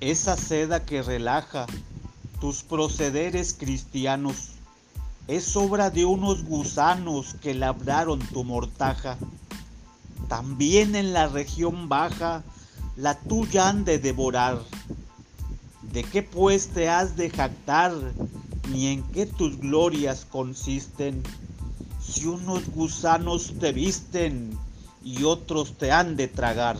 Esa seda que relaja tus procederes cristianos es obra de unos gusanos que labraron tu mortaja. También en la región baja la tuya han de devorar. ¿De qué pues te has de jactar, ni en qué tus glorias consisten? Si unos gusanos te visten y otros te han de tragar.